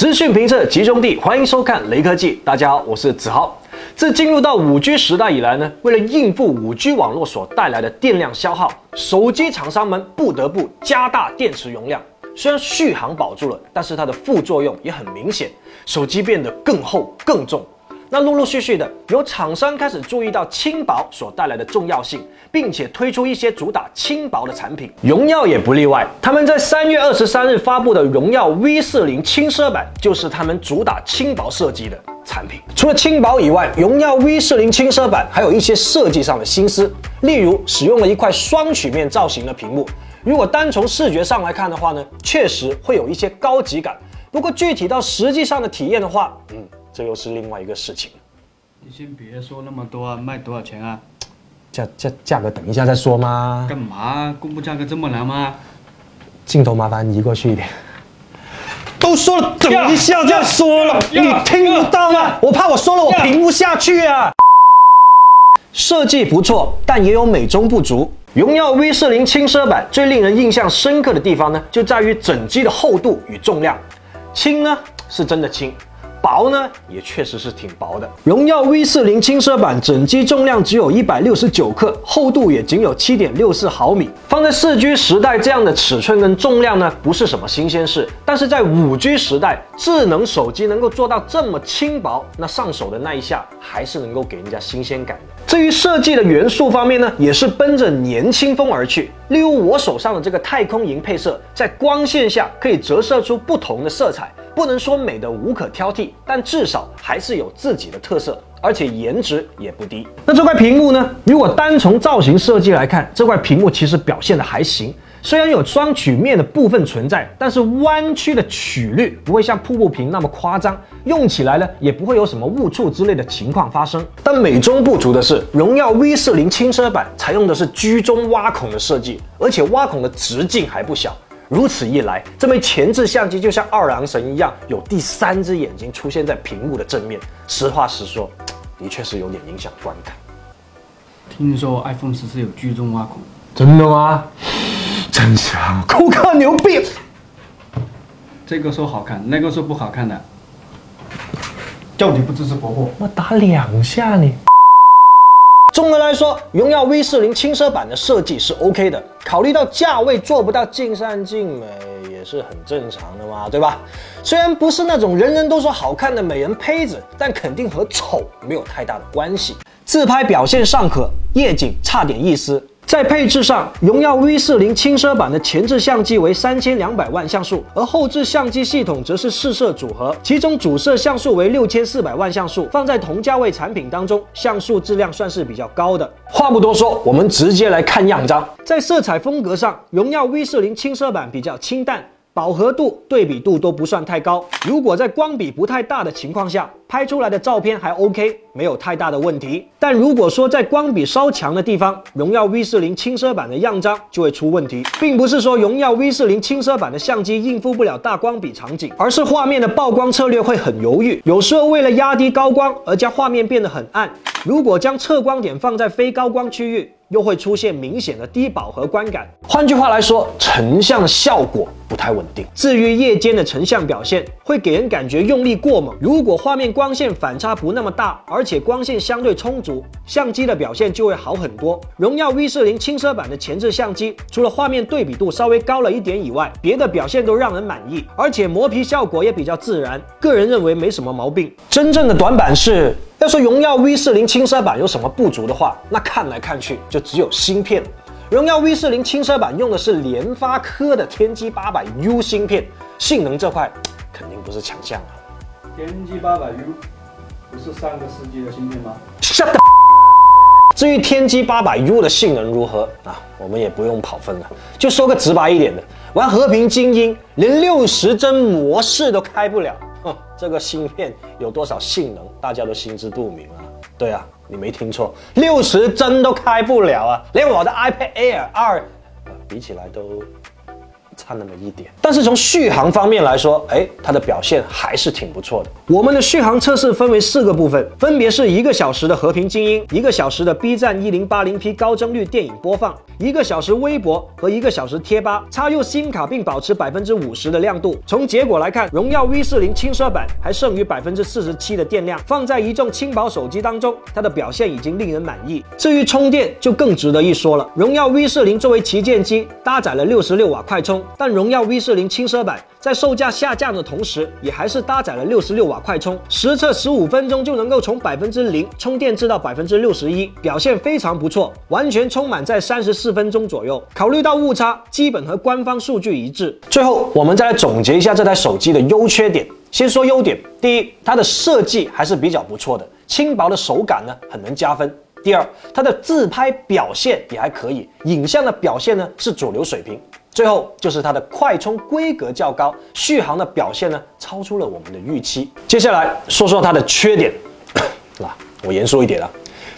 资讯评测集中地，欢迎收看雷科技。大家好，我是子豪。自进入到五 G 时代以来呢，为了应付五 G 网络所带来的电量消耗，手机厂商们不得不加大电池容量。虽然续航保住了，但是它的副作用也很明显，手机变得更厚更重。那陆陆续续的，有厂商开始注意到轻薄所带来的重要性，并且推出一些主打轻薄的产品。荣耀也不例外，他们在三月二十三日发布的荣耀 V 四零轻奢版，就是他们主打轻薄设计的产品。除了轻薄以外，荣耀 V 四零轻奢版还有一些设计上的心思，例如使用了一块双曲面造型的屏幕。如果单从视觉上来看的话呢，确实会有一些高级感。不过具体到实际上的体验的话，嗯。这又是另外一个事情。你先别说那么多啊，卖多少钱啊？价价价格等一下再说吗？干嘛？公布价格这么难吗？镜头麻烦移过去一点。都说了等一下再说了，你听不到吗？我怕我说了我评不下去啊。设计不错，但也有美中不足。荣耀 V 四零轻奢版最令人印象深刻的地方呢，就在于整机的厚度与重量。轻呢，是真的轻。薄呢，也确实是挺薄的。荣耀 V 四零轻奢版整机重量只有一百六十九克，厚度也仅有七点六四毫米。放在四 G 时代，这样的尺寸跟重量呢，不是什么新鲜事。但是在五 G 时代，智能手机能够做到这么轻薄，那上手的那一下还是能够给人家新鲜感的。至于设计的元素方面呢，也是奔着年轻风而去。例如我手上的这个太空银配色，在光线下可以折射出不同的色彩。不能说美的无可挑剔，但至少还是有自己的特色，而且颜值也不低。那这块屏幕呢？如果单从造型设计来看，这块屏幕其实表现的还行。虽然有双曲面的部分存在，但是弯曲的曲率不会像瀑布屏那么夸张，用起来呢也不会有什么误触之类的情况发生。但美中不足的是，荣耀 V 四零轻奢版采用的是居中挖孔的设计，而且挖孔的直径还不小。如此一来，这枚前置相机就像二郎神一样，有第三只眼睛出现在屏幕的正面。实话实说，的确是有点影响观感。听说 iPhone 十四有居中挖孔，真的吗？真香！库克牛逼！这个说好看，那个说不好看的，叫你不支持婆婆？我打两下你。综合来说，荣耀 V 四零轻奢版的设计是 OK 的。考虑到价位做不到尽善尽美，也是很正常的嘛，对吧？虽然不是那种人人都说好看的美人胚子，但肯定和丑没有太大的关系。自拍表现尚可，夜景差点意思。在配置上，荣耀 V 四零轻奢版的前置相机为三千两百万像素，而后置相机系统则是四摄组合，其中主摄像素为六千四百万像素。放在同价位产品当中，像素质量算是比较高的。话不多说，我们直接来看样张。在色彩风格上，荣耀 V 四零轻奢版比较清淡。饱和度、对比度都不算太高。如果在光比不太大的情况下，拍出来的照片还 OK，没有太大的问题。但如果说在光比稍强的地方，荣耀 V 四零轻奢版的样张就会出问题，并不是说荣耀 V 四零轻奢版的相机应付不了大光比场景，而是画面的曝光策略会很犹豫，有时候为了压低高光而将画面变得很暗。如果将测光点放在非高光区域，又会出现明显的低饱和观感。换句话来说，成像效果不太稳定。至于夜间的成像表现，会给人感觉用力过猛。如果画面光线反差不那么大，而且光线相对充足，相机的表现就会好很多。荣耀 V 四零轻奢版的前置相机，除了画面对比度稍微高了一点以外，别的表现都让人满意，而且磨皮效果也比较自然。个人认为没什么毛病。真正的短板是。要说荣耀 V 四零轻奢版有什么不足的话，那看来看去就只有芯片。荣耀 V 四零轻奢版用的是联发科的天玑八百 U 芯片，性能这块肯定不是强项啊。天玑八百 U 不是上个世纪的芯片吗？Shut up？至于天玑八百 U 的性能如何啊，我们也不用跑分了。就说个直白一点的，玩和平精英连六十帧模式都开不了。哼，这个芯片有多少性能，大家都心知肚明啊。对啊，你没听错，六十帧都开不了啊，连我的 iPad Air 二比起来都差那么一点。但是从续航方面来说，哎，它的表现还是挺不错的。我们的续航测试分为四个部分，分别是一个小时的和平精英，一个小时的 B 站一零八零 P 高帧率电影播放，一个小时微博和一个小时贴吧。插入新卡并保持百分之五十的亮度。从结果来看，荣耀 V 四零轻奢版还剩余百分之四十七的电量，放在一众轻薄手机当中，它的表现已经令人满意。至于充电，就更值得一说了。荣耀 V 四零作为旗舰机，搭载了六十六瓦快充，但荣耀 V 四零轻奢版在售价下降的同时，也还是搭载了六十六瓦快充，实测十五分钟就能够从百分之零充电至到百分之六十一，表现非常不错，完全充满在三十四分钟左右。考虑到误差，基本和官方数据一致。最后，我们再来总结一下这台手机的优缺点。先说优点，第一，它的设计还是比较不错的，轻薄的手感呢很能加分。第二，它的自拍表现也还可以，影像的表现呢是主流水平。最后就是它的快充规格较高，续航的表现呢超出了我们的预期。接下来说说它的缺点，那 我严肃一点啊。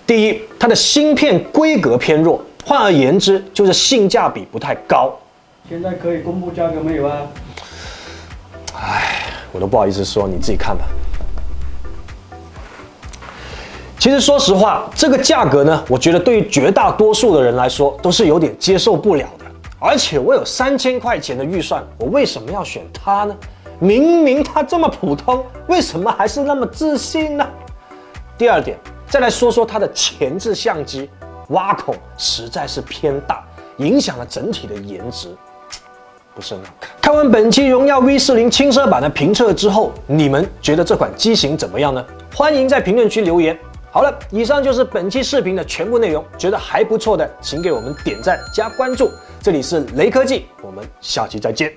第一，它的芯片规格偏弱，换而言之就是性价比不太高。现在可以公布价格没有啊？唉，我都不好意思说，你自己看吧。其实说实话，这个价格呢，我觉得对于绝大多数的人来说都是有点接受不了的。而且我有三千块钱的预算，我为什么要选它呢？明明它这么普通，为什么还是那么自信呢？第二点，再来说说它的前置相机，挖孔实在是偏大，影响了整体的颜值。不是很好看。看完本期荣耀 V 四零轻奢版的评测之后，你们觉得这款机型怎么样呢？欢迎在评论区留言。好了，以上就是本期视频的全部内容。觉得还不错的，请给我们点赞加关注。这里是雷科技，我们下期再见。